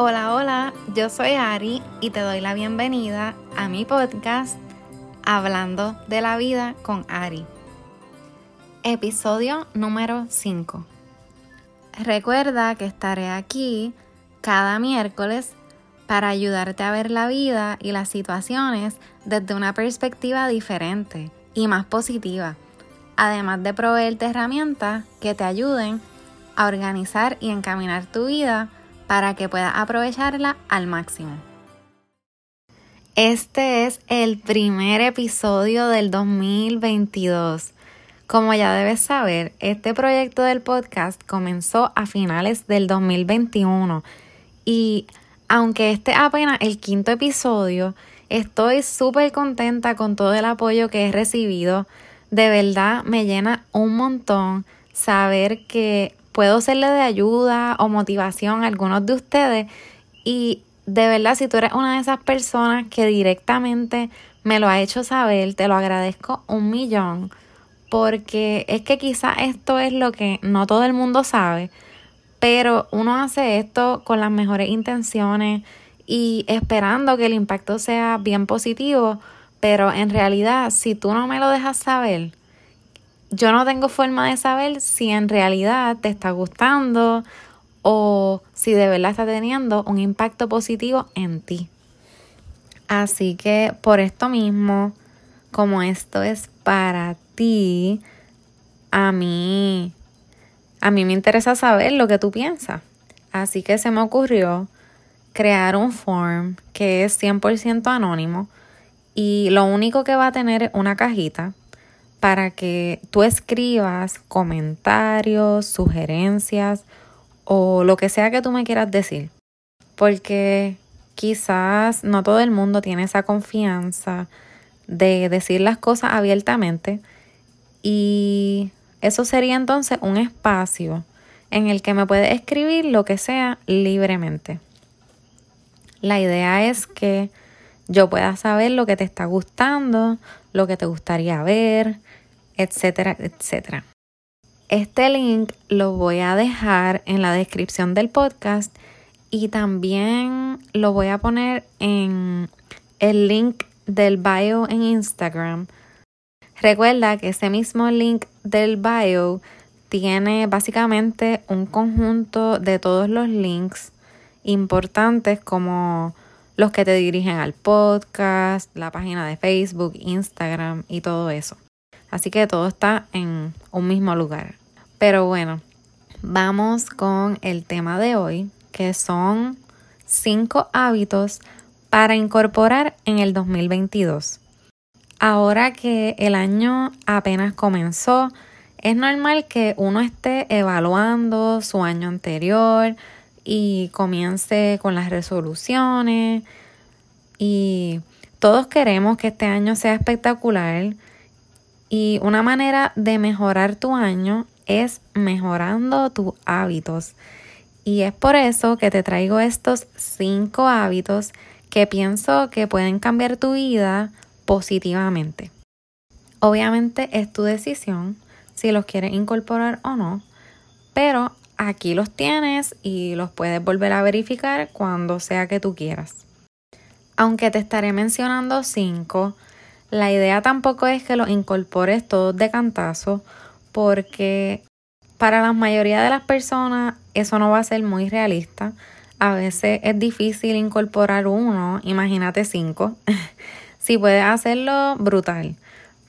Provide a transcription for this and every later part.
Hola, hola, yo soy Ari y te doy la bienvenida a mi podcast Hablando de la vida con Ari. Episodio número 5. Recuerda que estaré aquí cada miércoles para ayudarte a ver la vida y las situaciones desde una perspectiva diferente y más positiva, además de proveerte herramientas que te ayuden a organizar y encaminar tu vida para que puedas aprovecharla al máximo. Este es el primer episodio del 2022. Como ya debes saber, este proyecto del podcast comenzó a finales del 2021 y aunque este es apenas el quinto episodio, estoy súper contenta con todo el apoyo que he recibido. De verdad me llena un montón saber que puedo serle de ayuda o motivación a algunos de ustedes. Y de verdad si tú eres una de esas personas que directamente me lo ha hecho saber, te lo agradezco un millón. Porque es que quizás esto es lo que no todo el mundo sabe, pero uno hace esto con las mejores intenciones y esperando que el impacto sea bien positivo, pero en realidad si tú no me lo dejas saber, yo no tengo forma de saber si en realidad te está gustando o si de verdad está teniendo un impacto positivo en ti. Así que por esto mismo, como esto es para ti, a mí, a mí me interesa saber lo que tú piensas. Así que se me ocurrió crear un form que es 100% anónimo y lo único que va a tener es una cajita para que tú escribas comentarios, sugerencias o lo que sea que tú me quieras decir. Porque quizás no todo el mundo tiene esa confianza de decir las cosas abiertamente y eso sería entonces un espacio en el que me puedes escribir lo que sea libremente. La idea es que yo pueda saber lo que te está gustando, lo que te gustaría ver, etcétera, etcétera. Este link lo voy a dejar en la descripción del podcast y también lo voy a poner en el link del bio en Instagram. Recuerda que ese mismo link del bio tiene básicamente un conjunto de todos los links importantes como los que te dirigen al podcast, la página de Facebook, Instagram y todo eso. Así que todo está en un mismo lugar. Pero bueno, vamos con el tema de hoy, que son cinco hábitos para incorporar en el 2022. Ahora que el año apenas comenzó, es normal que uno esté evaluando su año anterior y comience con las resoluciones y todos queremos que este año sea espectacular y una manera de mejorar tu año es mejorando tus hábitos. Y es por eso que te traigo estos cinco hábitos que pienso que pueden cambiar tu vida positivamente. Obviamente es tu decisión si los quieres incorporar o no, pero aquí los tienes y los puedes volver a verificar cuando sea que tú quieras. Aunque te estaré mencionando cinco, la idea tampoco es que los incorpores todos de cantazo porque para la mayoría de las personas eso no va a ser muy realista. A veces es difícil incorporar uno, imagínate cinco. si puedes hacerlo, brutal.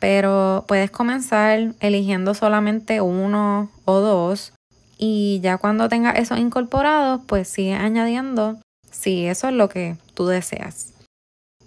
Pero puedes comenzar eligiendo solamente uno o dos y ya cuando tengas eso incorporados, pues sigue añadiendo si eso es lo que tú deseas.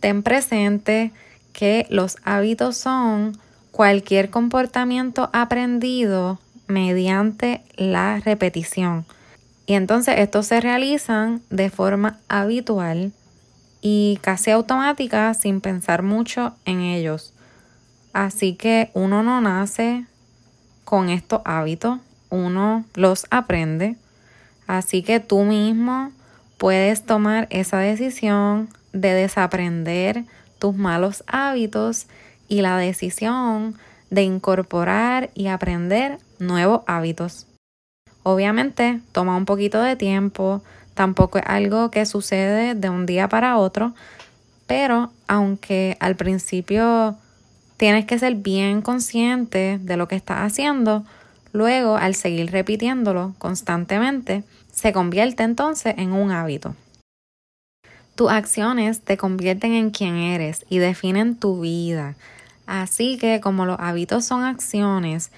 Ten presente que los hábitos son cualquier comportamiento aprendido mediante la repetición. Y entonces estos se realizan de forma habitual y casi automática sin pensar mucho en ellos. Así que uno no nace con estos hábitos, uno los aprende. Así que tú mismo puedes tomar esa decisión de desaprender tus malos hábitos y la decisión de incorporar y aprender nuevos hábitos. Obviamente toma un poquito de tiempo, Tampoco es algo que sucede de un día para otro, pero aunque al principio tienes que ser bien consciente de lo que estás haciendo, luego al seguir repitiéndolo constantemente, se convierte entonces en un hábito. Tus acciones te convierten en quien eres y definen tu vida. Así que como los hábitos son acciones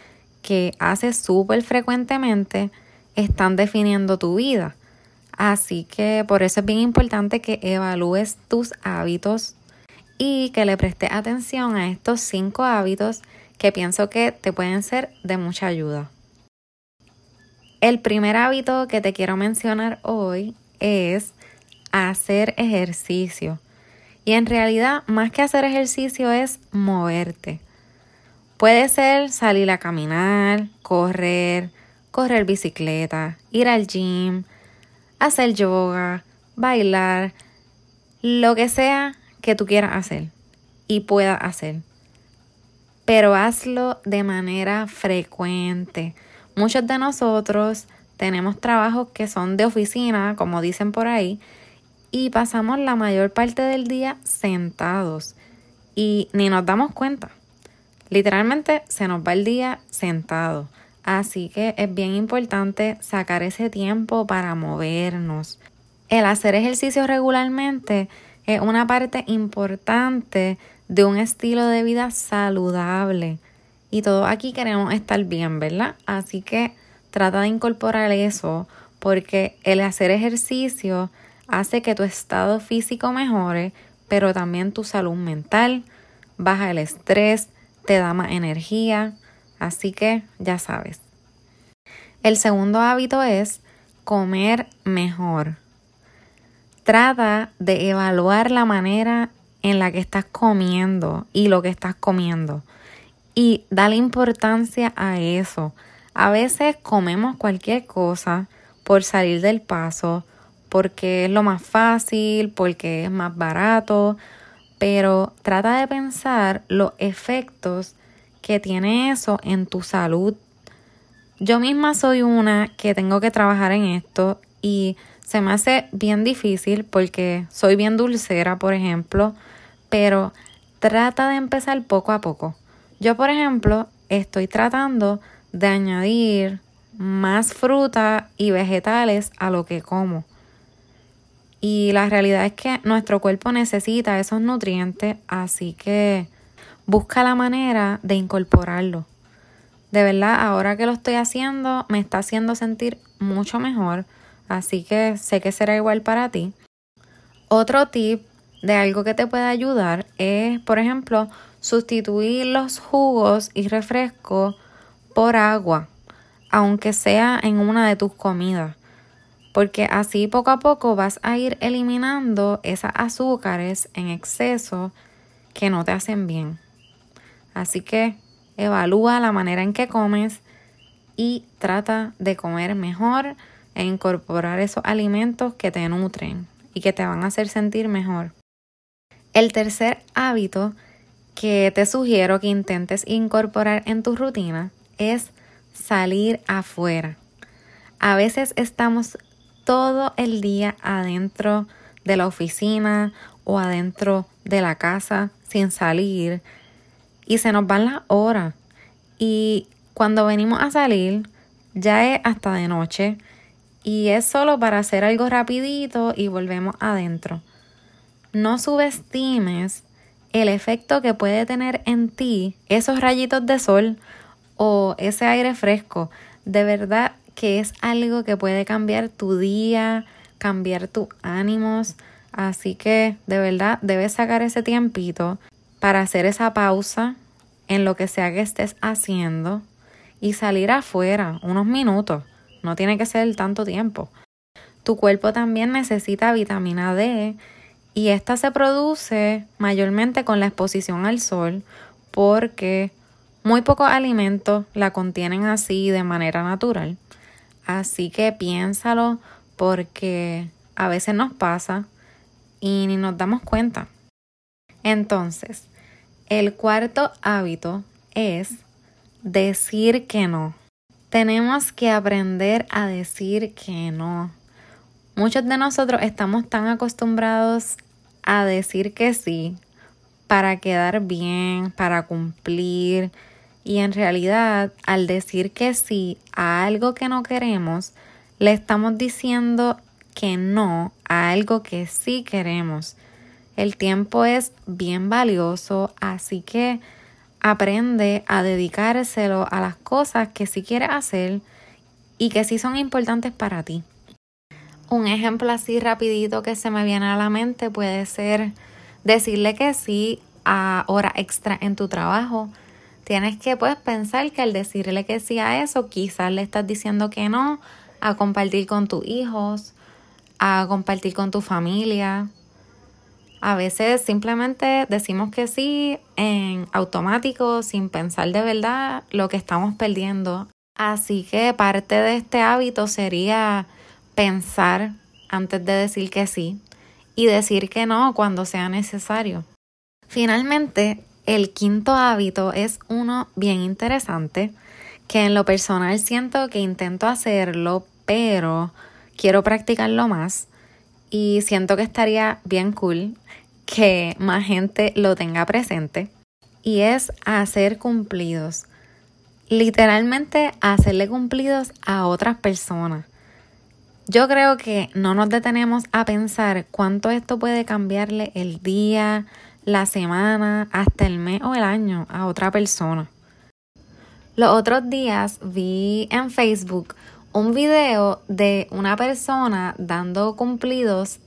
que haces súper frecuentemente, están definiendo tu vida. Así que por eso es bien importante que evalúes tus hábitos y que le prestes atención a estos cinco hábitos que pienso que te pueden ser de mucha ayuda. El primer hábito que te quiero mencionar hoy es hacer ejercicio. Y en realidad, más que hacer ejercicio es moverte. Puede ser salir a caminar, correr, correr bicicleta, ir al gym, hacer yoga, bailar, lo que sea que tú quieras hacer y puedas hacer. Pero hazlo de manera frecuente. Muchos de nosotros tenemos trabajos que son de oficina, como dicen por ahí, y pasamos la mayor parte del día sentados y ni nos damos cuenta. Literalmente se nos va el día sentado. Así que es bien importante sacar ese tiempo para movernos. El hacer ejercicio regularmente es una parte importante de un estilo de vida saludable. Y todos aquí queremos estar bien, ¿verdad? Así que trata de incorporar eso porque el hacer ejercicio hace que tu estado físico mejore, pero también tu salud mental, baja el estrés, te da más energía, Así que ya sabes. El segundo hábito es comer mejor. Trata de evaluar la manera en la que estás comiendo y lo que estás comiendo. Y dale importancia a eso. A veces comemos cualquier cosa por salir del paso, porque es lo más fácil, porque es más barato, pero trata de pensar los efectos que tiene eso en tu salud. Yo misma soy una que tengo que trabajar en esto y se me hace bien difícil porque soy bien dulcera, por ejemplo, pero trata de empezar poco a poco. Yo, por ejemplo, estoy tratando de añadir más fruta y vegetales a lo que como. Y la realidad es que nuestro cuerpo necesita esos nutrientes, así que busca la manera de incorporarlo. De verdad, ahora que lo estoy haciendo, me está haciendo sentir mucho mejor, así que sé que será igual para ti. Otro tip de algo que te puede ayudar es, por ejemplo, sustituir los jugos y refrescos por agua, aunque sea en una de tus comidas, porque así poco a poco vas a ir eliminando esas azúcares en exceso que no te hacen bien. Así que evalúa la manera en que comes y trata de comer mejor e incorporar esos alimentos que te nutren y que te van a hacer sentir mejor. El tercer hábito que te sugiero que intentes incorporar en tu rutina es salir afuera. A veces estamos todo el día adentro de la oficina o adentro de la casa sin salir, y se nos van las horas. Y cuando venimos a salir, ya es hasta de noche y es solo para hacer algo rapidito y volvemos adentro. No subestimes el efecto que puede tener en ti esos rayitos de sol o ese aire fresco. De verdad que es algo que puede cambiar tu día, cambiar tus ánimos. Así que de verdad debes sacar ese tiempito para hacer esa pausa en lo que sea que estés haciendo y salir afuera unos minutos. No tiene que ser tanto tiempo. Tu cuerpo también necesita vitamina D y esta se produce mayormente con la exposición al sol porque muy pocos alimentos la contienen así de manera natural. Así que piénsalo porque a veces nos pasa y ni nos damos cuenta. Entonces, el cuarto hábito es decir que no. Tenemos que aprender a decir que no. Muchos de nosotros estamos tan acostumbrados a decir que sí para quedar bien, para cumplir. Y en realidad, al decir que sí a algo que no queremos, le estamos diciendo que no a algo que sí queremos. El tiempo es bien valioso, así que aprende a dedicárselo a las cosas que sí quieres hacer y que sí son importantes para ti. Un ejemplo así rapidito que se me viene a la mente puede ser decirle que sí a hora extra en tu trabajo. Tienes que pues pensar que al decirle que sí a eso, quizás le estás diciendo que no a compartir con tus hijos, a compartir con tu familia. A veces simplemente decimos que sí en automático, sin pensar de verdad lo que estamos perdiendo. Así que parte de este hábito sería pensar antes de decir que sí y decir que no cuando sea necesario. Finalmente, el quinto hábito es uno bien interesante que en lo personal siento que intento hacerlo, pero quiero practicarlo más y siento que estaría bien cool que más gente lo tenga presente y es hacer cumplidos. Literalmente hacerle cumplidos a otras personas. Yo creo que no nos detenemos a pensar cuánto esto puede cambiarle el día, la semana, hasta el mes o el año a otra persona. Los otros días vi en Facebook un video de una persona dando cumplidos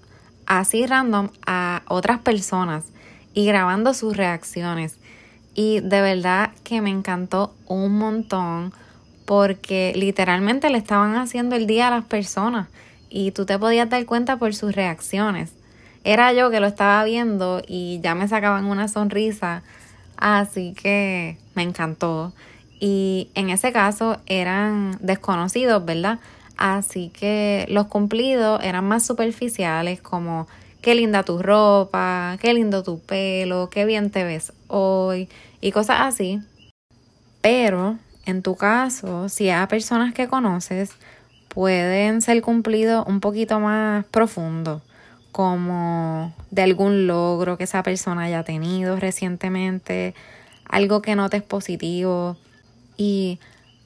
así random a otras personas y grabando sus reacciones. Y de verdad que me encantó un montón porque literalmente le estaban haciendo el día a las personas y tú te podías dar cuenta por sus reacciones. Era yo que lo estaba viendo y ya me sacaban una sonrisa, así que me encantó. Y en ese caso eran desconocidos, ¿verdad? Así que los cumplidos eran más superficiales como qué linda tu ropa, qué lindo tu pelo, qué bien te ves hoy y cosas así. Pero en tu caso, si hay personas que conoces, pueden ser cumplidos un poquito más profundo, como de algún logro que esa persona haya tenido recientemente, algo que notes positivo. Y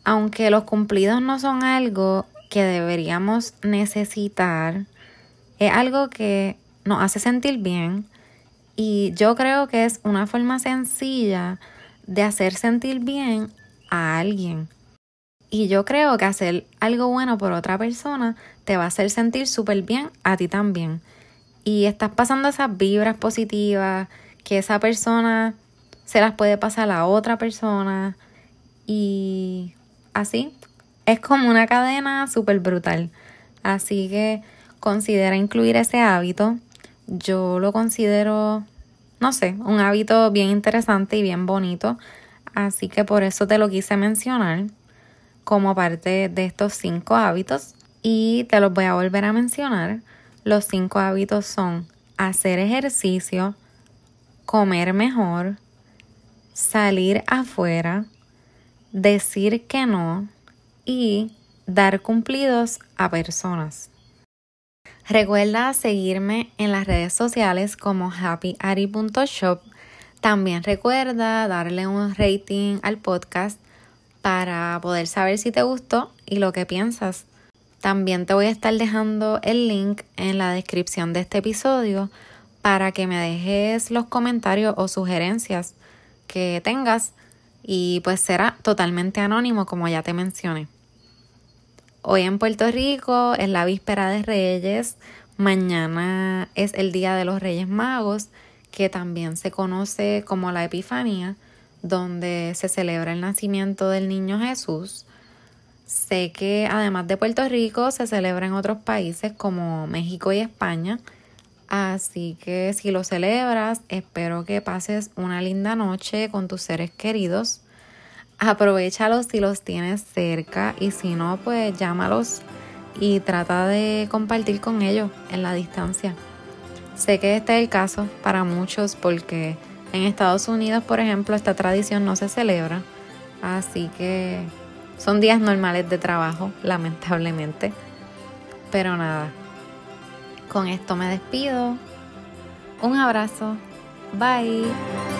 aunque los cumplidos no son algo que deberíamos necesitar, es algo que nos hace sentir bien y yo creo que es una forma sencilla de hacer sentir bien a alguien. Y yo creo que hacer algo bueno por otra persona te va a hacer sentir súper bien a ti también. Y estás pasando esas vibras positivas que esa persona se las puede pasar a otra persona. Y así es como una cadena súper brutal. Así que considera incluir ese hábito. Yo lo considero, no sé, un hábito bien interesante y bien bonito. Así que por eso te lo quise mencionar como parte de estos cinco hábitos y te los voy a volver a mencionar. Los cinco hábitos son hacer ejercicio, comer mejor, salir afuera, decir que no y dar cumplidos a personas. Recuerda seguirme en las redes sociales como happyari.shop. También recuerda darle un rating al podcast para poder saber si te gustó y lo que piensas. También te voy a estar dejando el link en la descripción de este episodio para que me dejes los comentarios o sugerencias que tengas y pues será totalmente anónimo como ya te mencioné. Hoy en Puerto Rico es la víspera de Reyes, mañana es el Día de los Reyes Magos, que también se conoce como la Epifanía donde se celebra el nacimiento del niño Jesús. Sé que además de Puerto Rico se celebra en otros países como México y España. Así que si lo celebras, espero que pases una linda noche con tus seres queridos. Aprovechalos si los tienes cerca y si no, pues llámalos y trata de compartir con ellos en la distancia. Sé que este es el caso para muchos porque en Estados Unidos, por ejemplo, esta tradición no se celebra, así que son días normales de trabajo, lamentablemente. Pero nada, Con esto me despido. Un abrazo. Bye.